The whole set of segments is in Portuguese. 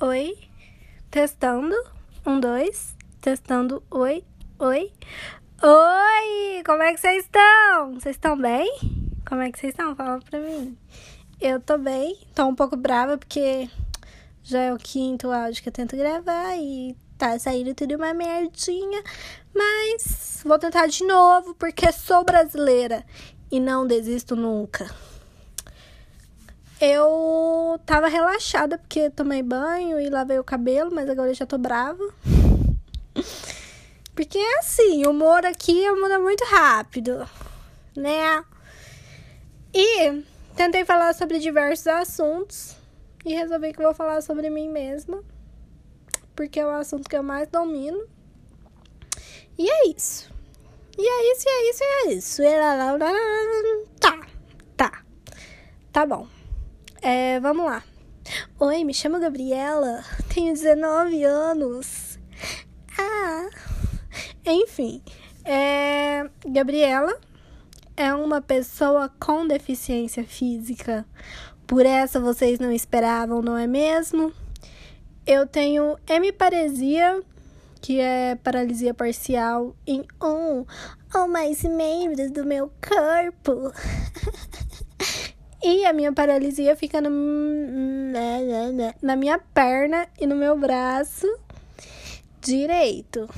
Oi. Testando. Um, dois. Testando. Oi. Oi. Oi! Como é que vocês estão? Vocês estão bem? Como é que vocês estão? Fala pra mim. Eu tô bem. Tô um pouco brava porque já é o quinto áudio que eu tento gravar e tá saindo tudo uma merdinha. Mas vou tentar de novo porque sou brasileira e não desisto nunca. Eu tava relaxada porque tomei banho e lavei o cabelo, mas agora eu já tô brava. Porque é assim, o humor aqui muda muito rápido, né? E tentei falar sobre diversos assuntos e resolvi que vou falar sobre mim mesma, porque é o assunto que eu mais domino. E é isso. E é isso, e é isso, e é isso. Tá, tá. Tá bom. É, vamos lá. Oi, me chamo Gabriela, tenho 19 anos. Ah, enfim, é, Gabriela é uma pessoa com deficiência física. Por essa vocês não esperavam, não é mesmo? Eu tenho hemiparesia, que é paralisia parcial em um ou mais membros do meu corpo. E a minha paralisia fica no, na minha perna e no meu braço direito.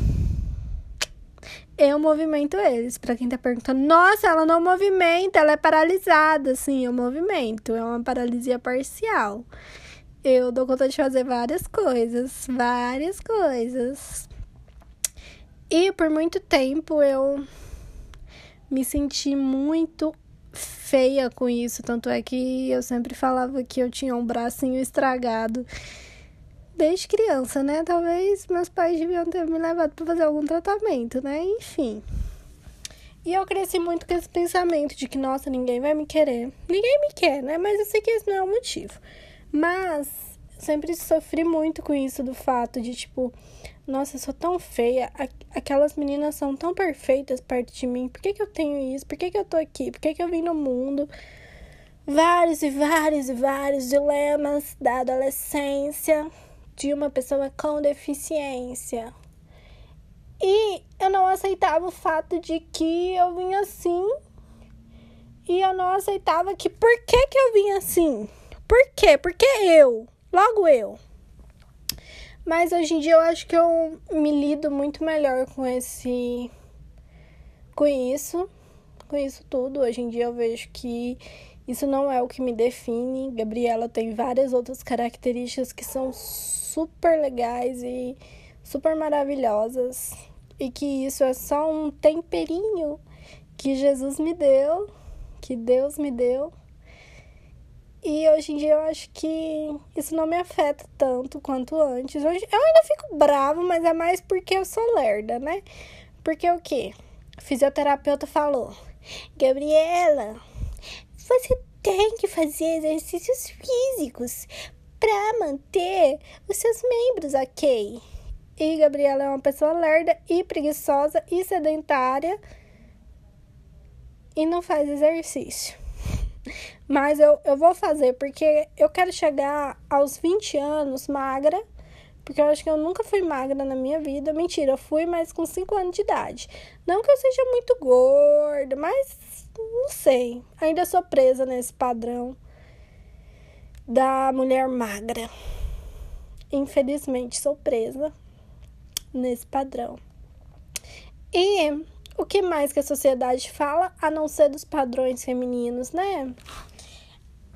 Eu movimento eles. Para quem tá perguntando, nossa, ela não movimenta, ela é paralisada. Sim, eu movimento. É uma paralisia parcial. Eu dou conta de fazer várias coisas, várias coisas. E por muito tempo eu me senti muito feia com isso. Tanto é que eu sempre falava que eu tinha um bracinho estragado desde criança, né? Talvez meus pais deviam ter me levado para fazer algum tratamento, né? Enfim. E eu cresci muito com esse pensamento de que, nossa, ninguém vai me querer. Ninguém me quer, né? Mas eu sei que esse não é o motivo. Mas sempre sofri muito com isso do fato de, tipo, nossa, eu sou tão feia, aquelas meninas são tão perfeitas perto de mim, por que, que eu tenho isso? Por que, que eu tô aqui? Por que, que eu vim no mundo? Vários e vários e vários dilemas da adolescência de uma pessoa com deficiência. E eu não aceitava o fato de que eu vim assim. E eu não aceitava que por que, que eu vim assim? Por quê? Porque eu, logo eu. Mas hoje em dia eu acho que eu me lido muito melhor com esse. com isso. Com isso tudo. Hoje em dia eu vejo que isso não é o que me define. Gabriela tem várias outras características que são super legais e super maravilhosas. E que isso é só um temperinho que Jesus me deu, que Deus me deu e hoje em dia eu acho que isso não me afeta tanto quanto antes. Hoje eu ainda fico bravo, mas é mais porque eu sou lerda, né? Porque o quê? O fisioterapeuta falou: Gabriela, você tem que fazer exercícios físicos para manter os seus membros ok. E Gabriela é uma pessoa lerda e preguiçosa e sedentária e não faz exercício. Mas eu, eu vou fazer porque eu quero chegar aos 20 anos magra. Porque eu acho que eu nunca fui magra na minha vida. Mentira, eu fui, mas com 5 anos de idade. Não que eu seja muito gorda, mas não sei. Ainda sou presa nesse padrão da mulher magra. Infelizmente, sou presa nesse padrão. E o que mais que a sociedade fala, a não ser dos padrões femininos, né?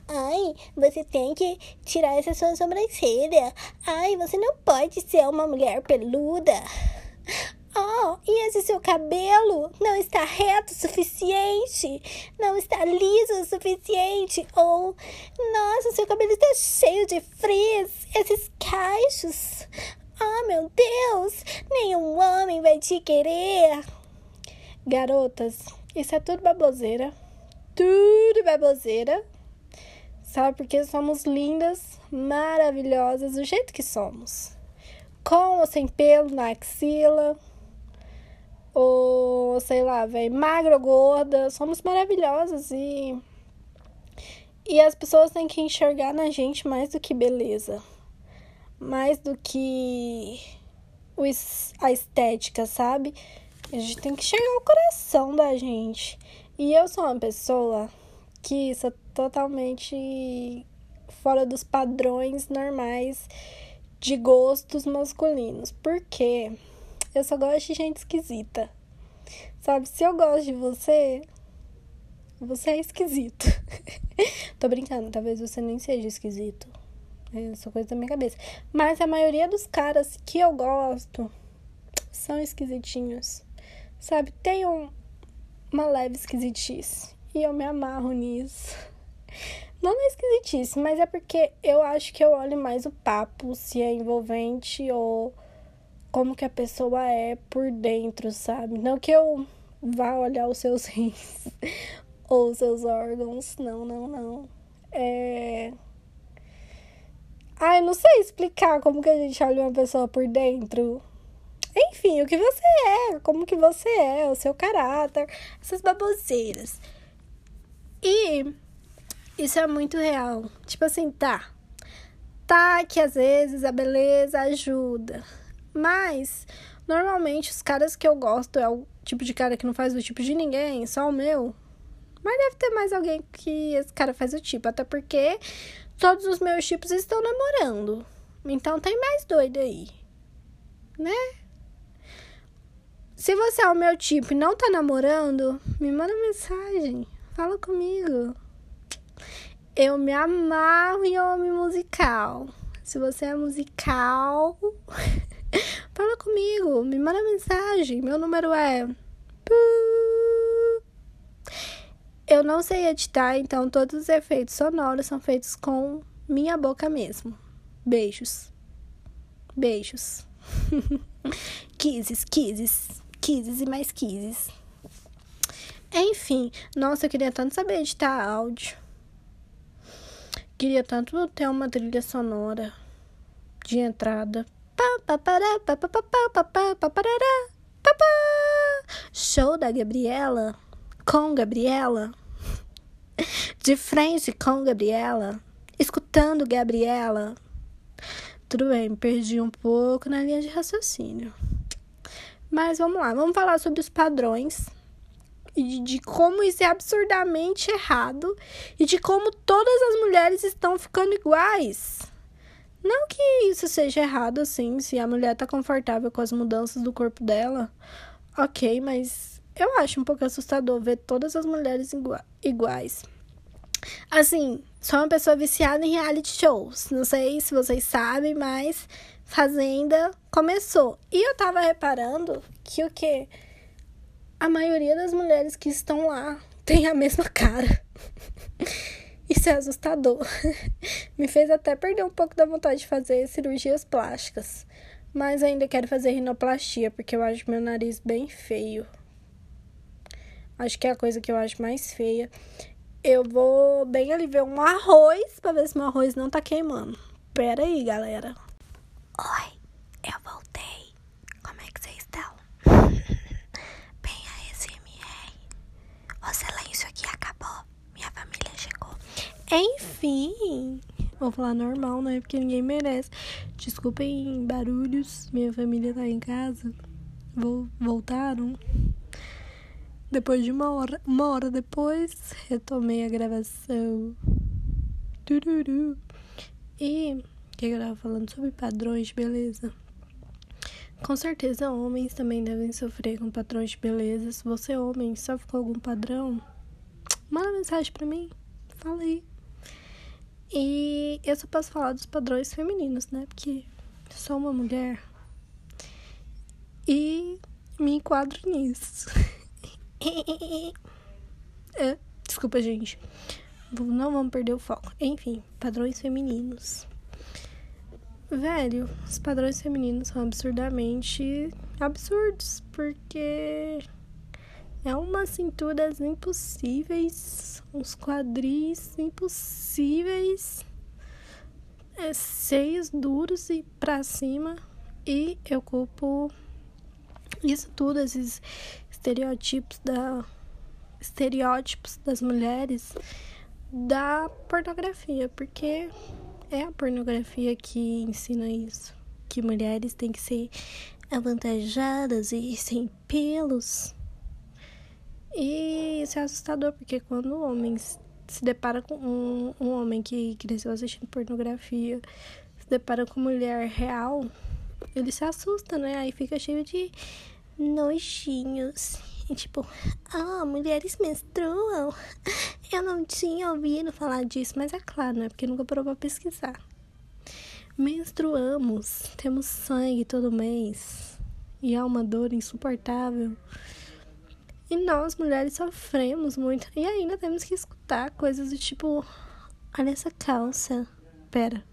Ai, você tem que tirar essa sua sobrancelha. Ai, você não pode ser uma mulher peluda. Oh, e esse seu cabelo não está reto o suficiente? Não está liso o suficiente? Ou, nossa, seu cabelo está cheio de frizz, esses cachos. Oh, meu Deus, nenhum homem vai te querer. Garotas, isso é tudo baboseira. Tudo baboseira. Sabe? Porque somos lindas, maravilhosas, do jeito que somos. Com ou sem pelo na axila. Ou, sei lá, velho, magra ou gorda. Somos maravilhosas e. E as pessoas têm que enxergar na gente mais do que beleza. mais do que a estética, sabe? A gente tem que chegar ao coração da gente. E eu sou uma pessoa que sou totalmente fora dos padrões normais de gostos masculinos. Porque eu só gosto de gente esquisita. Sabe, se eu gosto de você, você é esquisito. Tô brincando, talvez você nem seja esquisito. É só coisa da minha cabeça. Mas a maioria dos caras que eu gosto são esquisitinhos. Sabe, tem um, uma leve esquisitice. E eu me amarro nisso. Não é esquisitice, mas é porque eu acho que eu olho mais o papo, se é envolvente ou como que a pessoa é por dentro, sabe? Não que eu vá olhar os seus rins ou os seus órgãos. Não, não, não. É. Ah, eu não sei explicar como que a gente olha uma pessoa por dentro. Enfim, o que você é, como que você é, o seu caráter, essas baboseiras. E isso é muito real. Tipo assim, tá. Tá que às vezes a beleza ajuda. Mas, normalmente, os caras que eu gosto é o tipo de cara que não faz do tipo de ninguém, só o meu. Mas deve ter mais alguém que esse cara faz o tipo. Até porque todos os meus tipos estão namorando. Então tem mais doido aí. Né? Se você é o meu tipo e não tá namorando, me manda mensagem. Fala comigo. Eu me amarro em homem musical. Se você é musical, fala comigo. Me manda mensagem. Meu número é. Eu não sei editar, então todos os efeitos sonoros são feitos com minha boca mesmo. Beijos. Beijos. kisses, kisses, kisses e mais kisses. Enfim, nossa, eu queria tanto saber editar áudio. Queria tanto ter uma trilha sonora de entrada. Show da Gabriela com Gabriela. De frente com Gabriela. Escutando Gabriela. Tudo bem, perdi um pouco na linha de raciocínio. Mas vamos lá, vamos falar sobre os padrões e de, de, como isso é absurdamente errado e de como todas as mulheres estão ficando iguais. Não que isso seja errado, assim, se a mulher tá confortável com as mudanças do corpo dela, ok, mas eu acho um pouco assustador ver todas as mulheres iguais. Assim, sou uma pessoa viciada em reality shows. Não sei se vocês sabem, mas Fazenda começou. E eu tava reparando que o que? A maioria das mulheres que estão lá tem a mesma cara. Isso é assustador. Me fez até perder um pouco da vontade de fazer cirurgias plásticas. Mas ainda quero fazer rinoplastia, porque eu acho meu nariz bem feio. Acho que é a coisa que eu acho mais feia. Eu vou bem ali ver um arroz pra ver se meu arroz não tá queimando. Pera aí, galera. Oi, eu voltei. Como é que vocês estão? bem a SMR. O silêncio aqui acabou. Minha família chegou. Enfim. Vou falar normal, né? Porque ninguém merece. Desculpem barulhos. Minha família tá em casa. Vou, voltaram. Depois de uma hora, uma hora depois, retomei a gravação. Tururu. E o que eu tava falando sobre padrões beleza. Com certeza, homens também devem sofrer com padrões de beleza. Se você, homem, sofre com algum padrão, manda mensagem pra mim. Fala aí. E eu só posso falar dos padrões femininos, né? Porque sou uma mulher. E me enquadro nisso. é, desculpa, gente. Não vamos perder o foco. Enfim, padrões femininos. Velho, os padrões femininos são absurdamente absurdos, porque é umas cinturas impossíveis, uns quadris impossíveis, é, seios duros e pra cima, e eu culpo isso tudo, esses estereótipos da estereótipos das mulheres da pornografia, porque é a pornografia que ensina isso. Que mulheres têm que ser avantajadas e sem pelos. E isso é assustador, porque quando homens se depara com um, um homem que cresceu assistindo pornografia, se depara com mulher real, ele se assusta, né? Aí fica cheio de nojinhos. E tipo, ah, mulheres menstruam. Eu não tinha ouvido falar disso, mas é claro, né? Porque nunca parou pra pesquisar. Menstruamos, temos sangue todo mês. E é uma dor insuportável. E nós, mulheres, sofremos muito. E ainda temos que escutar coisas do tipo: olha essa calça. Pera.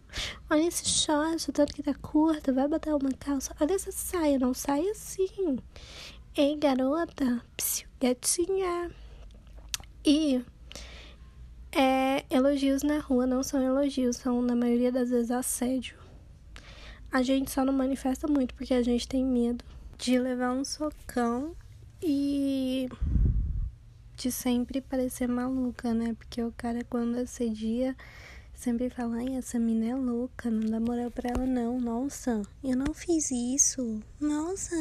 Olha esse short, tanto que tá curto, vai botar uma calça. Olha essa saia, não sai assim. Ei, garota, psiu, gatinha. E é, elogios na rua não são elogios, são na maioria das vezes assédio. A gente só não manifesta muito porque a gente tem medo de levar um socão e de sempre parecer maluca, né? Porque o cara, quando assedia, sempre fala: ai, essa mina é louca, não dá moral pra ela, não. Nossa, eu não fiz isso. Nossa,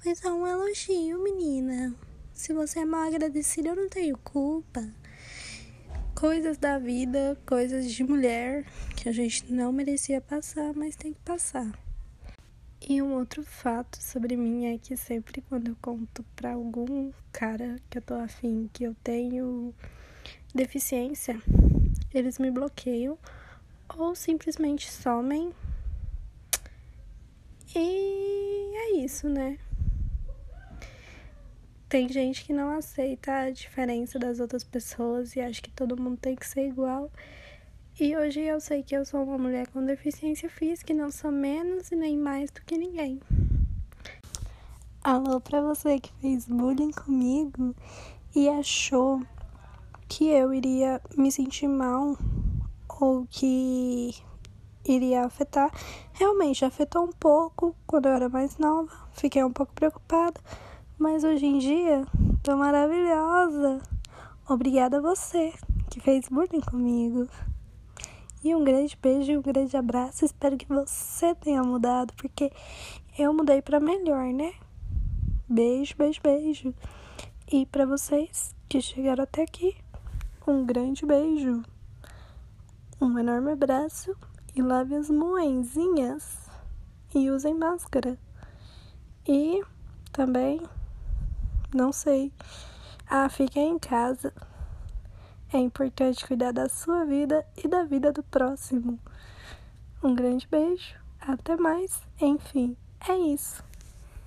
foi só um elogio, menina. Se você é mal agradecida, eu não tenho culpa. Coisas da vida, coisas de mulher que a gente não merecia passar, mas tem que passar. E um outro fato sobre mim é que sempre quando eu conto pra algum cara que eu tô afim que eu tenho deficiência, eles me bloqueiam ou simplesmente somem. E é isso, né? Tem gente que não aceita a diferença das outras pessoas e acha que todo mundo tem que ser igual. E hoje eu sei que eu sou uma mulher com deficiência física e não sou menos e nem mais do que ninguém. Alô para você que fez bullying comigo e achou que eu iria me sentir mal ou que iria afetar. Realmente afetou um pouco quando eu era mais nova, fiquei um pouco preocupada, mas hoje em dia tô maravilhosa. Obrigada a você que fez bullying comigo. E um grande beijo e um grande abraço. Espero que você tenha mudado, porque eu mudei para melhor, né? Beijo, beijo, beijo. E para vocês que chegaram até aqui, um grande beijo. Um enorme abraço e lave as moenzinhas e usem máscara. E também, não sei, ah, fiquem em casa. É importante cuidar da sua vida e da vida do próximo. Um grande beijo, até mais, enfim, é isso.